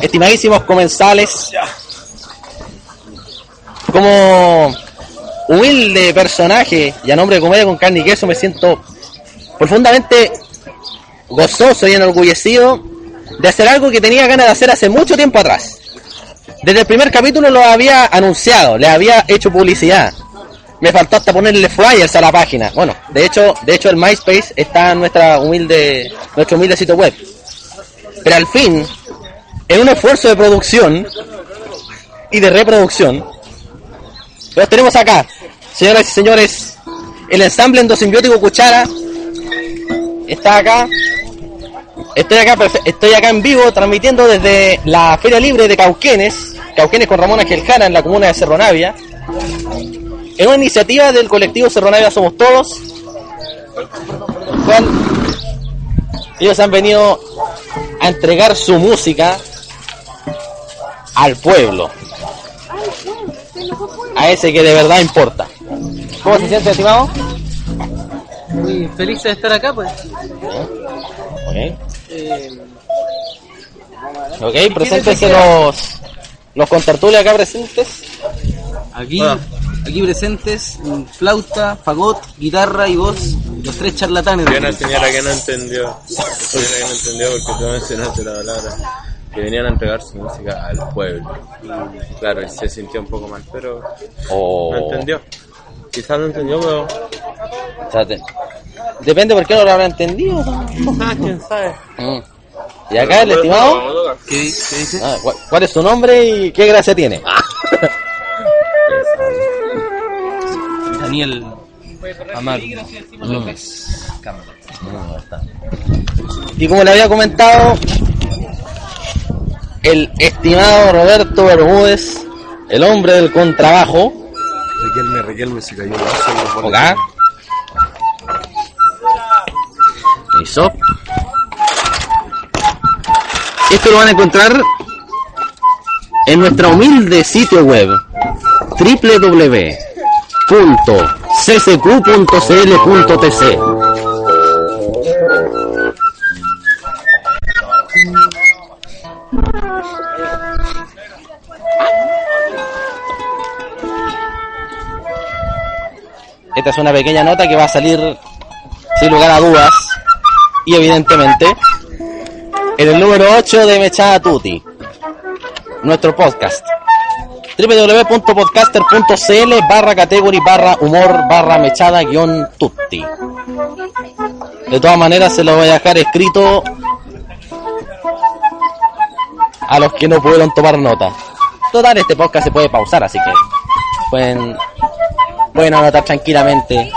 estimadísimos comensales, como humilde personaje y a nombre de Comedia con Carne y Queso me siento profundamente gozoso y enorgullecido de hacer algo que tenía ganas de hacer hace mucho tiempo atrás. Desde el primer capítulo lo había anunciado, le había hecho publicidad. Me faltó hasta ponerle flyers a la página. Bueno, de hecho, de hecho el MySpace está en nuestra humilde, nuestro humilde sitio web. Pero al fin, en un esfuerzo de producción y de reproducción, los tenemos acá, señoras y señores, el ensamble endosimbiotico Cuchara está acá. Estoy acá, estoy acá en vivo transmitiendo desde la Feria Libre de Cauquenes, Cauquenes con Ramón Ángel Jara en la comuna de Cerro Navia, en una iniciativa del colectivo Cerro Navia Somos Todos, ellos han venido a entregar su música al pueblo, a ese que de verdad importa. ¿Cómo se siente, estimado? Muy feliz de estar acá, pues. Ok. Eh, Ok, preséntense los, los contertulios acá presentes. aquí, aquí presentes, mm, flauta, fagot, guitarra y voz, los tres charlatanes. Había una señora que no entendió. Señora que no entendió porque tú mencionaste la palabra. Que venían a entregar su música al pueblo. Claro, y se sintió un poco mal, pero no entendió. Quizás no entendió, pero. depende por qué no lo habrá entendido. Ah, quién sabe. Mm. Y acá el estimado, ¿Qué, qué dice? ah, ¿cuál, cuál es su nombre y qué gracia tiene? Daniel Amado. Mm. Y como le había comentado, el estimado Roberto Bermúdez, el hombre del contrabajo, Riquelme, Riquelme se cayó acá. Eso. Esto lo van a encontrar en nuestra humilde sitio web www.ccq.cl.tc Esta es una pequeña nota que va a salir sin lugar a dudas y evidentemente en el número 8 de Mechada Tutti, nuestro podcast www.podcaster.cl barra category barra humor barra mechada guion tutti. De todas maneras se lo voy a dejar escrito a los que no pudieron tomar nota. Total, este podcast se puede pausar, así que pueden, pueden anotar tranquilamente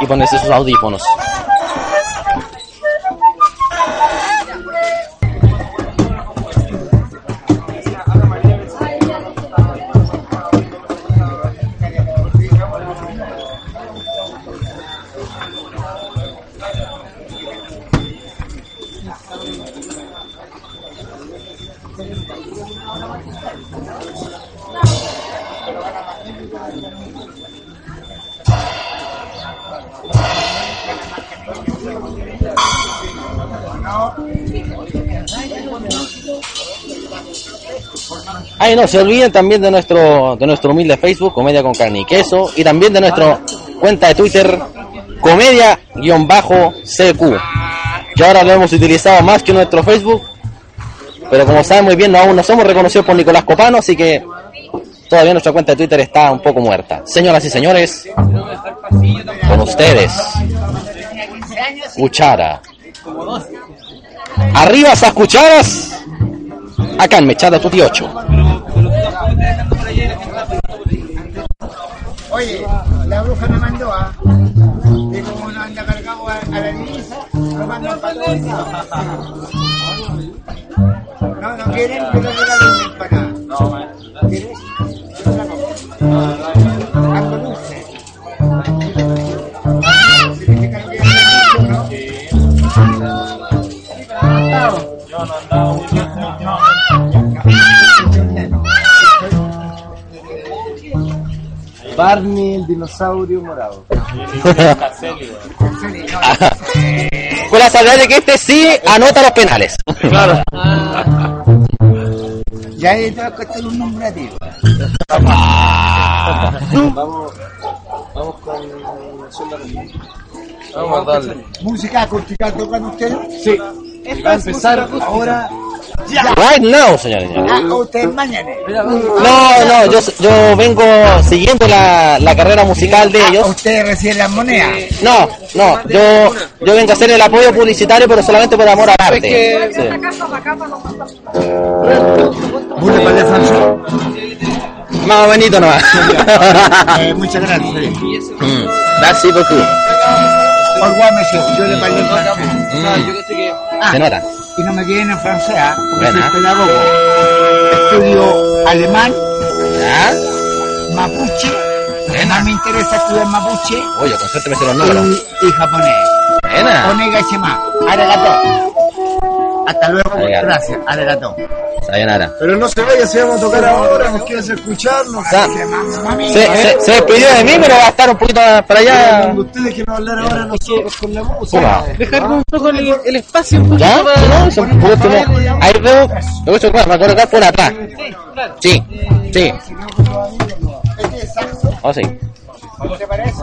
y ponerse sus audífonos. no se olviden también de nuestro, de nuestro humilde Facebook, Comedia con Carne y Queso, y también de nuestra cuenta de Twitter, Comedia-CQ, que ahora lo hemos utilizado más que nuestro Facebook, pero como saben muy bien, no, aún no somos reconocidos por Nicolás Copano, así que todavía nuestra cuenta de Twitter está un poco muerta. Señoras y señores, con ustedes, Cuchara. Arriba esas cucharas, acá en Mechada 28. Oye, la bruja me mandó a. Y como no anda cargado a, a la divisa, lo mandan para todos lados. No, no quieren que lo regalen una empanada. ¿Quieres? Algo dulce. Si Barney, el dinosaurio morado. Con la salvedad de que este sí anota los penales. Ah, Ya te va a costar un nombre a ti. Vamos, vamos con Vamos a darle. ¿Música acústica tocan ustedes? Sí. Va a empezar ahora. Right now, señores. Ah, ustedes mañana. No, no, yo, yo vengo siguiendo la, la carrera musical de Ah, ellos. Ustedes reciben las monedas. No, no, yo, yo vengo a hacer el apoyo publicitario, pero solamente por amor al arte. Sí. El. Más bonito nomás. Eh, muchas gracias. Mm, Merci beaucoup. Au revoir, monsieur. Yo le parlo en Ah, Se nota. y no me queden en francés, ¿ah? porque soy pedagogo. Estudio alemán, ¿Ya? mapuche, además me interesa estudiar mapuche Oye, con suerte me sé los números. y, y japonés. Buena. Onega shima, arigato. Hasta luego, Arigato. gracias, arigato. Sayonara. Pero no se vaya, si vamos a tocar ahora, nos quieres escucharnos. Mami, Se, se, se despidió de mí, pero va a estar un poquito más para allá. Cuando ustedes quieren hablar ahora nosotros con la música. Hola. dejar un poco el, el espacio un poquito ¿Ya? para- No, son por último. Ahí veo. Lo voy a colocar por atrás. Sí, sí. Oh, sí. ¿Te parece?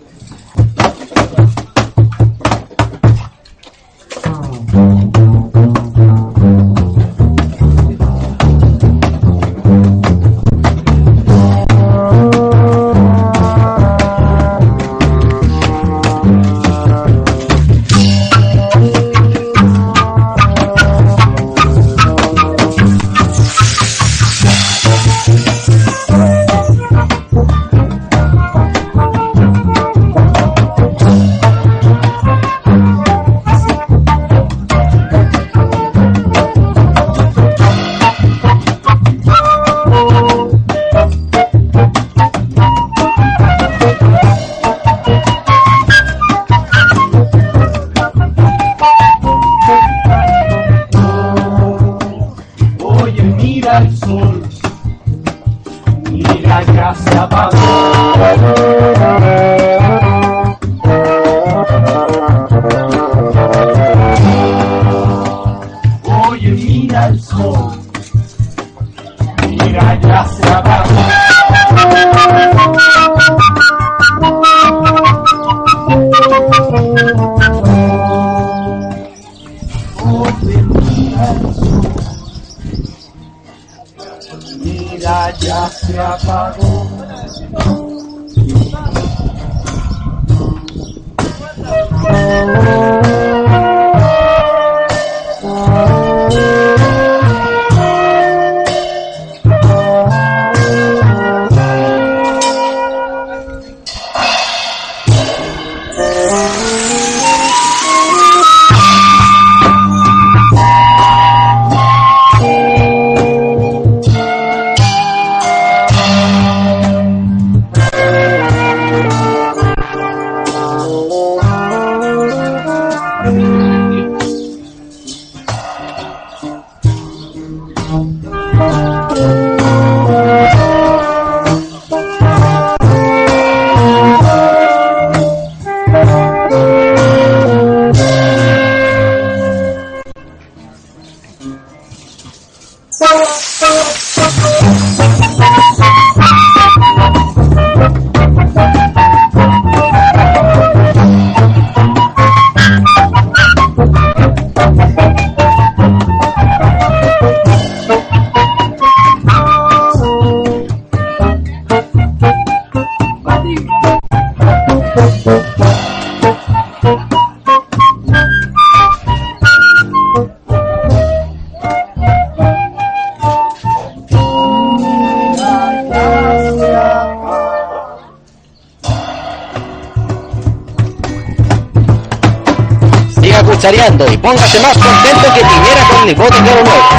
póngase más contento que Piñera con bote de oro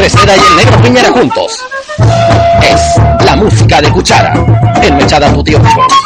Andrés Seda y el negro Piñera juntos. Es la música de Cuchara en Mechada tu tío. Tomen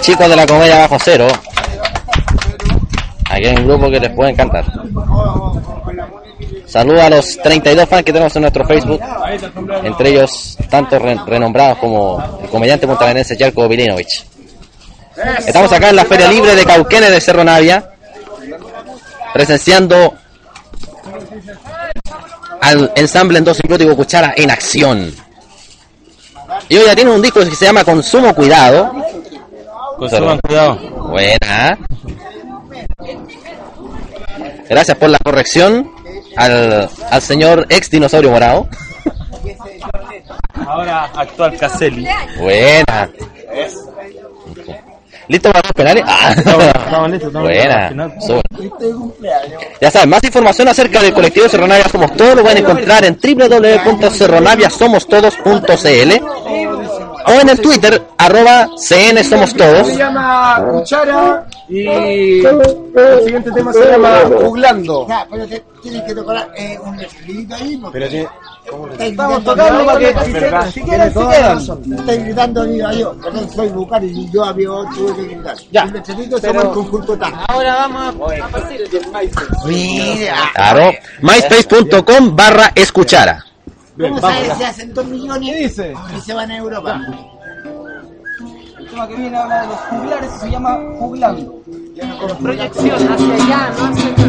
chicos de la comedia bajo cero. Aquí hay un grupo que les puede encantar. Saludos a los 32 fans que tenemos en nuestro Facebook, entre ellos tantos re- renombrados como el comediante montañense Jarko Vilinovich. Estamos acá en la Feria Libre de Cauquenes de Cerro Navia, presenciando al ensamble endosimbótico Cuchara en acción. Y hoy ya tiene un disco que se llama Consumo Cuidado. Consuman cuidado. Buena. Gracias por la corrección al, al señor ex dinosaurio morado. Ahora actual Caselli. Buena. ¿Listo para los penales? Ah. Estamos listos, estamos Buena. Ya saben, más información acerca del colectivo Cerronavia Somos Todos lo pueden encontrar en www.cerronaviasomos-todos.cl o en el Twitter, arroba CN Somos Todos. Se llama Cuchara y el siguiente tema se llama Juglando. Ya, pero te, tienes que tocar eh, un escribito ahí. porque Pero estáis Estamos tocando para que si, se- si quieren, se quedan. Estáis gritando viva yo, perdón, soy Bucari y yo había tuve que gritar. Ya, El escrito se pero- llama el conjunto TAN. Ahora vamos a, a partir Mira, Claro, myspace.com barra escuchara. ¿Cómo sabes si hacen dos ¿Qué millones dice? y se van a Europa? El tema que viene habla de los juglares y se llama Juglando. proyección hacia allá, no hacia acá.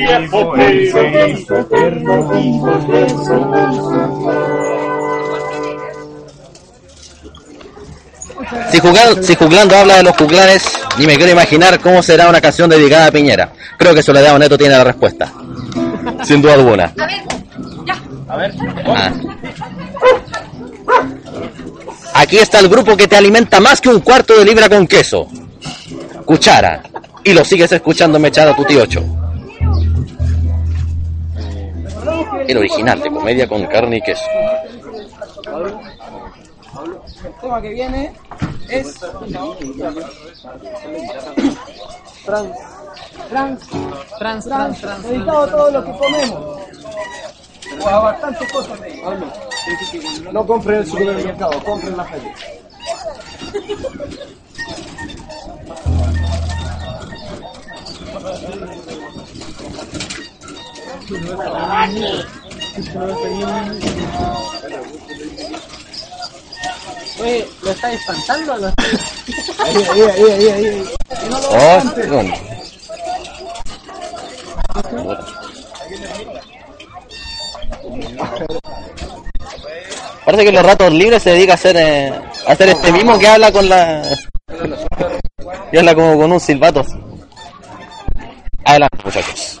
Viejo, pero Si, jugar, si Juglando habla de los juglares, ni me quiero imaginar cómo será una canción dedicada a Piñera. Creo que Soledad Neto tiene la respuesta. Sin duda alguna. A ver, ya. Ah. Aquí está el grupo que te alimenta más que un cuarto de libra con queso. Cuchara. Y lo sigues escuchando mechado tu tío ocho. El original de comedia con carne y queso. El tema que viene es trans, trans, trans, trans, trans, dedicado a todo lo que comemos. O a bastantes cosas de. No compren en el supermercado, compren en la feria. Oye, ¿lo está espantando lo está Ahí, ahí, ahí, ahí, ahí. Oh, ¿dónde? Parece que los ratos libres se dedica a hacer, eh, a hacer este mismo que habla con la... Y habla como con un silbato. Adelante, muchachos.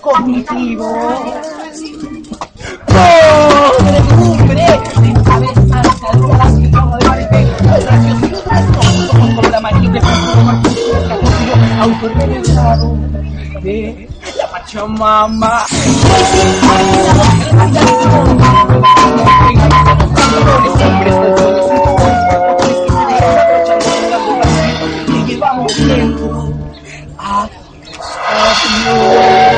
cognitivos. Podredumbre de cabezas calzadas y todo de parece gracioso y gracioso como la manilla autorrealizado de la Pachamama. Y llevamos tiempo a Aquí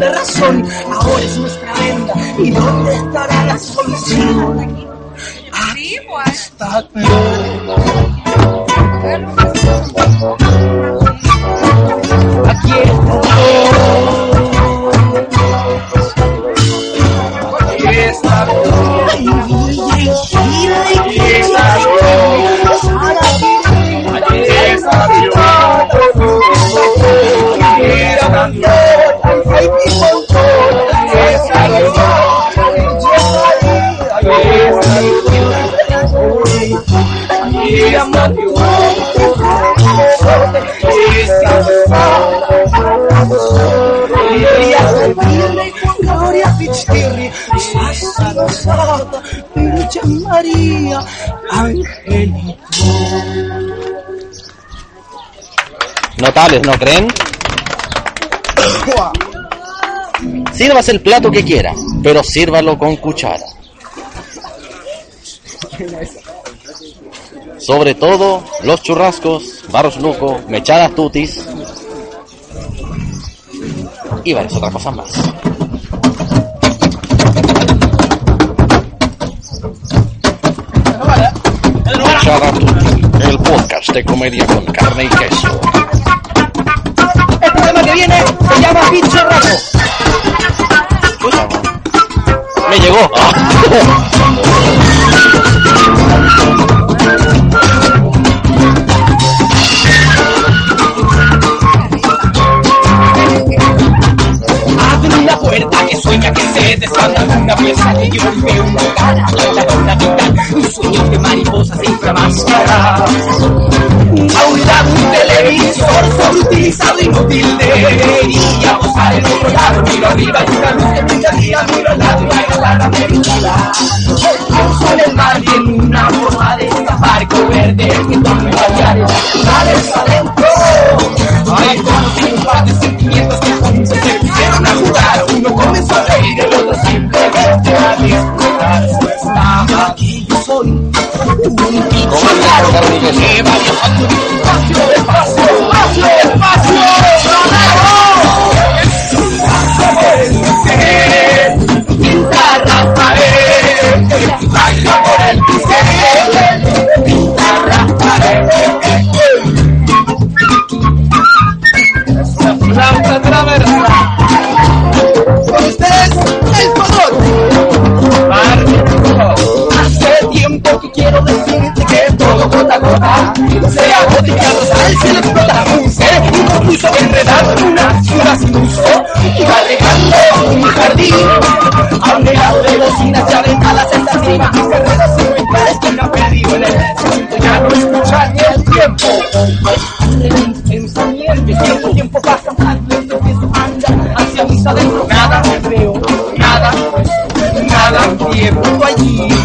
la ahora es nuestra venta, ¿y dónde estará la solución? Ah, está, pero... ¿no creen? Sírvase el plato que quiera, pero sírvalo con cuchara. Sobre todo los churrascos, barros luco, mechadas tutis y varias otras cosas más. El podcast de comedia con carne y queso. Que viene se llama Pincho Rato. Me llegó. Abre una puerta que sueña que se desata una pieza que yo veo una cara la una vida un sueño de mariposa sin televisor sobreutilizado inútil debería posar en otro lado miro arriba y una luz que brilla día miro al lado y la galana me vigila pienso en el mar y en una forma de escapar verde que tome bañares naturales adentro hay si un par de sentimientos que juntos se pusieron a jugar uno comenzó a reír el otro simplemente a disfrutar. Estaba aquí yo soy un bicho raro que va Flauta traversa. Con ustedes, el color. Hace tiempo que quiero decirte que todo gota a gota sea gótica rosal, se le explota un ser inconcluso enredado en una ciudad sin uso. Y va regando un jardín a un legado de bocinas ya ventadas hasta arriba mis carreras que me ha perdido en el ya no escuchar ni el tiempo tiempo pasa más lento que eso anda hacia mis adentro nada veo nada nada tiempo allí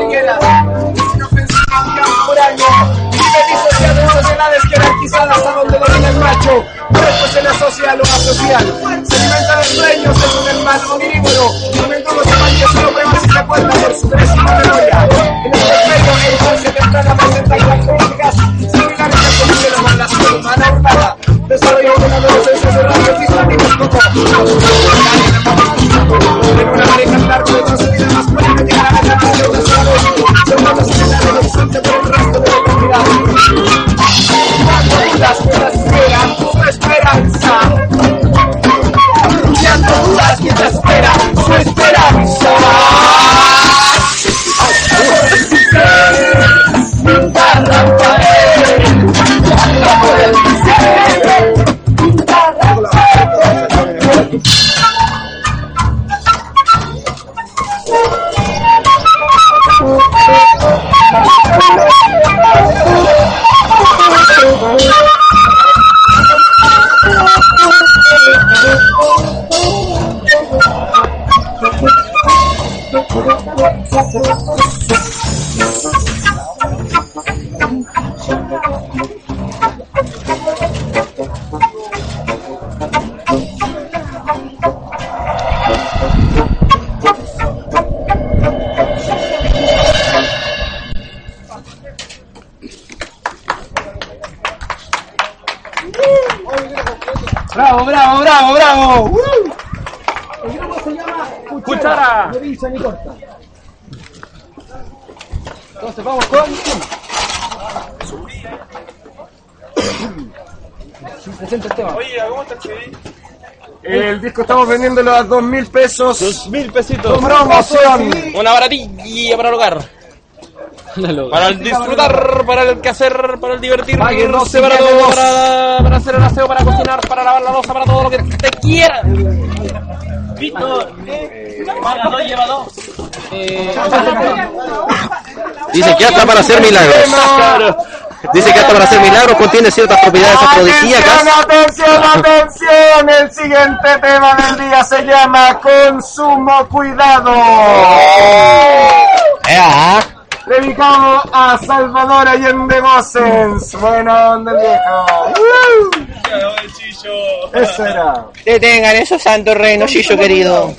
construían sus madrigueras. Inofensivo un campo por año. Vive disociado en sociedades jerarquizadas a donde domina el macho. Después se le asocia a lo asocial. Se alimenta de sueños según el mal omnívoro. Momento los tamaños no vemos y se cuenta por su crecimiento memoria. En este medio, el cual se temprana presenta características similares al conocido de la nación humana urbana. Desarrolla una adolescencia de rasgos islámicos como en una pareja largo esperanza. Disco estamos vendiéndolo a dos mil pesos. Dos mil pesitos. Promoción. Una baratilla para el hogar. Para el disfrutar, para el quehacer, para el divertirse, para todo, para, para hacer el aseo, para cocinar, para lavar la losa, para todo lo que te quiera. Víctor, paga dos, lleva dos. Dicen que hasta para hacer milagros. Dicen que hasta para hacer milagros contiene ciertas propiedades afrodisíacas. Atención, atención, atención. El siguiente tema del día se llama Consumo Cuidado. Ea, Dedicado a Salvador Allende Mosens. Buena onda, viejo. Eso era. Detengan esos santos reinos, Chillo querido.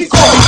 Chico.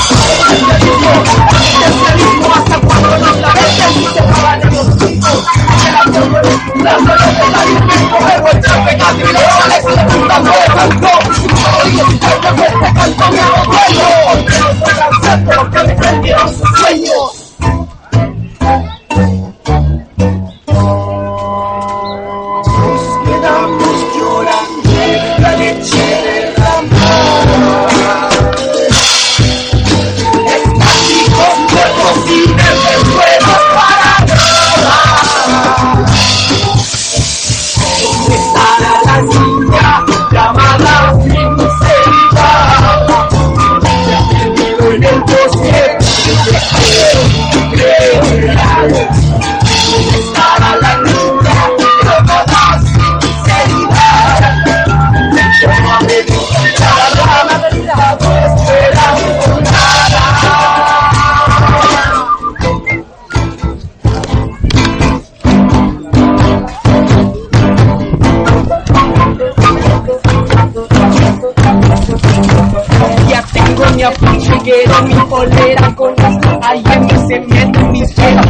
Quiero mi polera con las alguien me se mete en mi tengo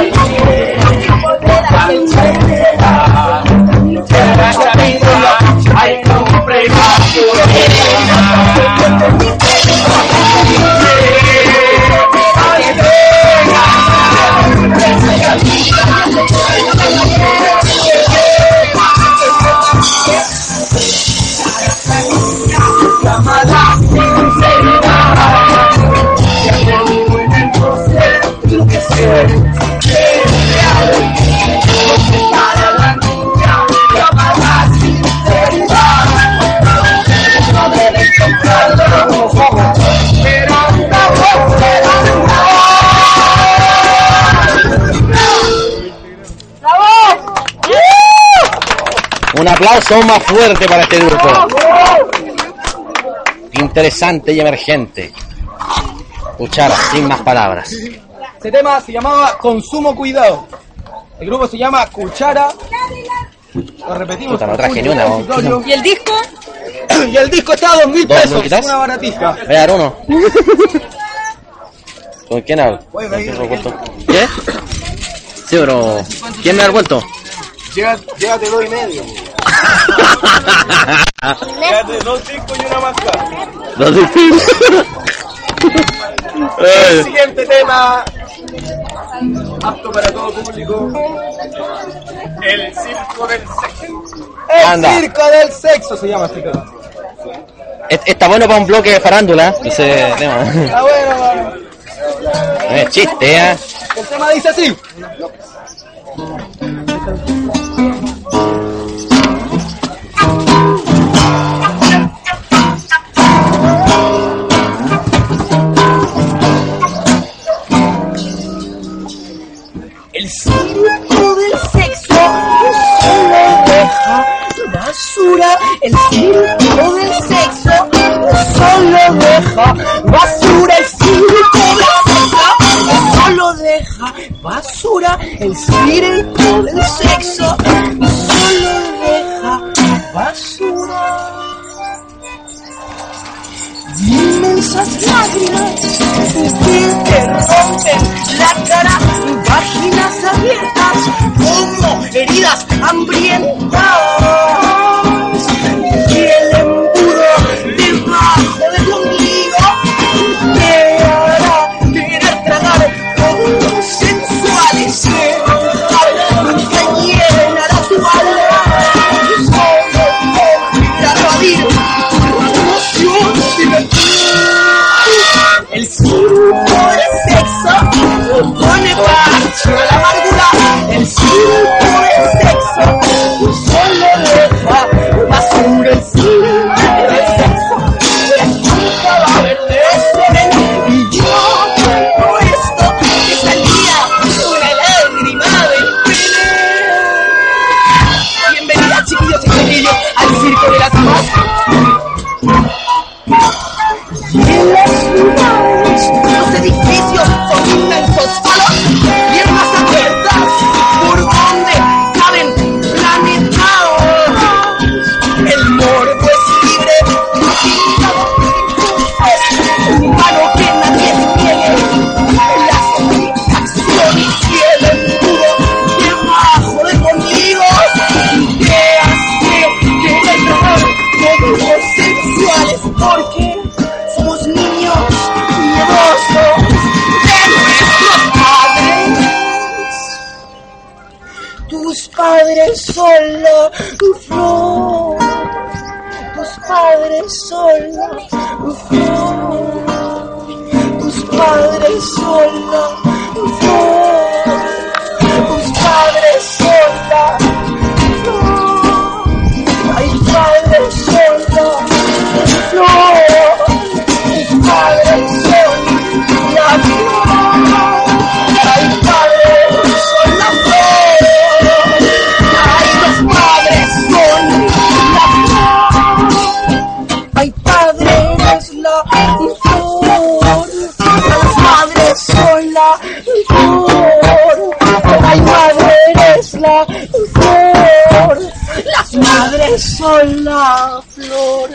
mi polera, mi aplauso más fuerte para este grupo. Interesante y emergente. Cuchara, sin más palabras. Este tema se llamaba Consumo Cuidado. El grupo se llama Cuchara. Lo repetimos. Puta, no traje ni una. ¿Y el disco? y el disco está a dos mil ¿Dos, pesos. Una baratija. Voy a dar uno. ¿Con quién hablo? ¿Qué? Sí, pero... ¿Quién me ha devuelto? Llévate dos y medio. Dos discos y una máscara. No sé si- El siguiente tema. Apto para todo público. El circo del sexo. El Anda. circo del sexo se llama este tema. Es- Está bueno para un bloque de farándula. Ese tema. Está bueno, es chiste, ¿eh? El tema dice así. El circo del sexo solo deja basura. El circo del sexo solo deja basura. El circo del sexo solo deja basura. Inmensas lágrimas que te rompen la cara, páginas abiertas como heridas hambrientas. Padres solo flor. Tus padres solo flor. Tus padres solo flor. Madres son la flor.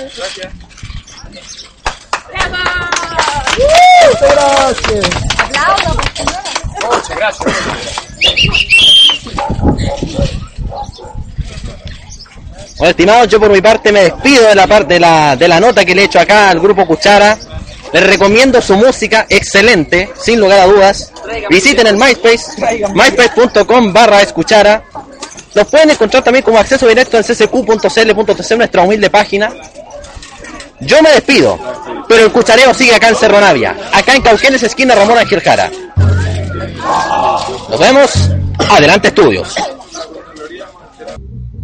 ¡Bravo! Muchas gracias. Muchas gracias. Bueno, estimados, yo por mi parte me despido de la parte de la, de la nota que le he hecho acá al grupo Cuchara. Les recomiendo su música, excelente, sin lugar a dudas. Visiten el MySpace, myspace.com barra escuchara. Los pueden encontrar también como acceso directo en ccq.cl.tc, nuestra humilde página. Yo me despido, pero el cuchareo sigue acá en Cerro Navia, acá en Cauquenes, esquina Ramón Ángel. Nos vemos. Adelante, estudios.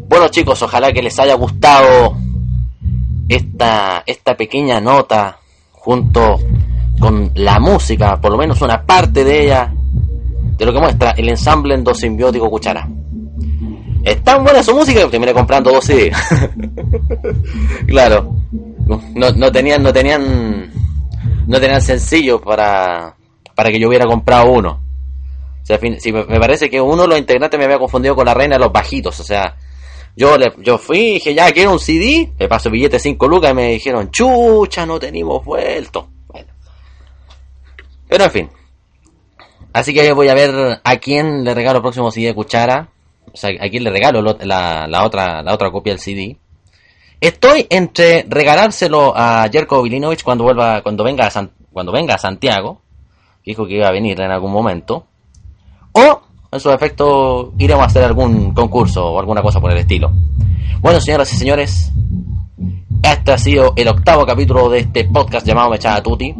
Bueno chicos, ojalá que les haya gustado esta, esta pequeña nota junto con la música, por lo menos una parte de ella, de lo que muestra el ensamble endosimbiótico Cuchara. Es tan buena su música que terminé comprando dos CD. claro, no, no tenían, no tenían, no tenían sencillo para, para que yo hubiera comprado uno. O sea, fin- si me, me parece que uno de los integrantes me había confundido con la reina de los bajitos, o sea, yo le, yo fui y dije, ya, quiero un CD, me paso billete 5 lucas y me dijeron, chucha, no tenemos vuelto. Bueno. Pero en fin. Así que voy a ver a quién le regalo el próximo CD de Cuchara. O sea, a quién le regalo lo- la, otra, la otra copia del CD. Estoy entre regalárselo a Jerko Vilinovich cuando vuelva, cuando venga a cuando venga Santiago, dijo que iba a venir en algún momento. O, en su efecto, iremos a hacer algún concurso o alguna cosa por el estilo. Bueno, señoras y señores, este ha sido el octavo capítulo de este podcast llamado Mechada Tutti.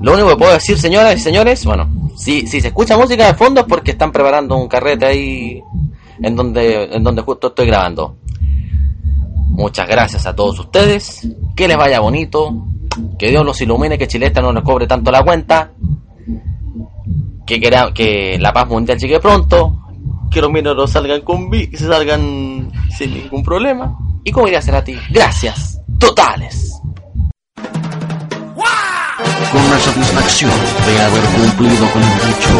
Lo único que puedo decir, señoras y señores, bueno, si, si se escucha música de fondo es porque están preparando un carrete ahí en donde, en donde justo estoy grabando. Muchas gracias a todos ustedes, que les vaya bonito, que Dios los ilumine, que Chilesta no nos cobre tanto la cuenta, que, que la paz mundial llegue pronto, que los mineros salgan con salgan sin ningún problema, y como diría Cerati, gracias totales. Con la satisfacción de haber cumplido con el dicho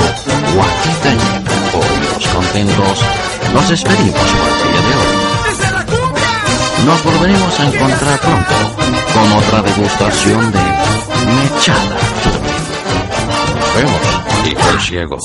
Huaquiteño. Pollos contentos, nos despedimos por el día de hoy. Nos volveremos a encontrar pronto con otra degustación de Mechada. Nos vemos, hijo el ciego.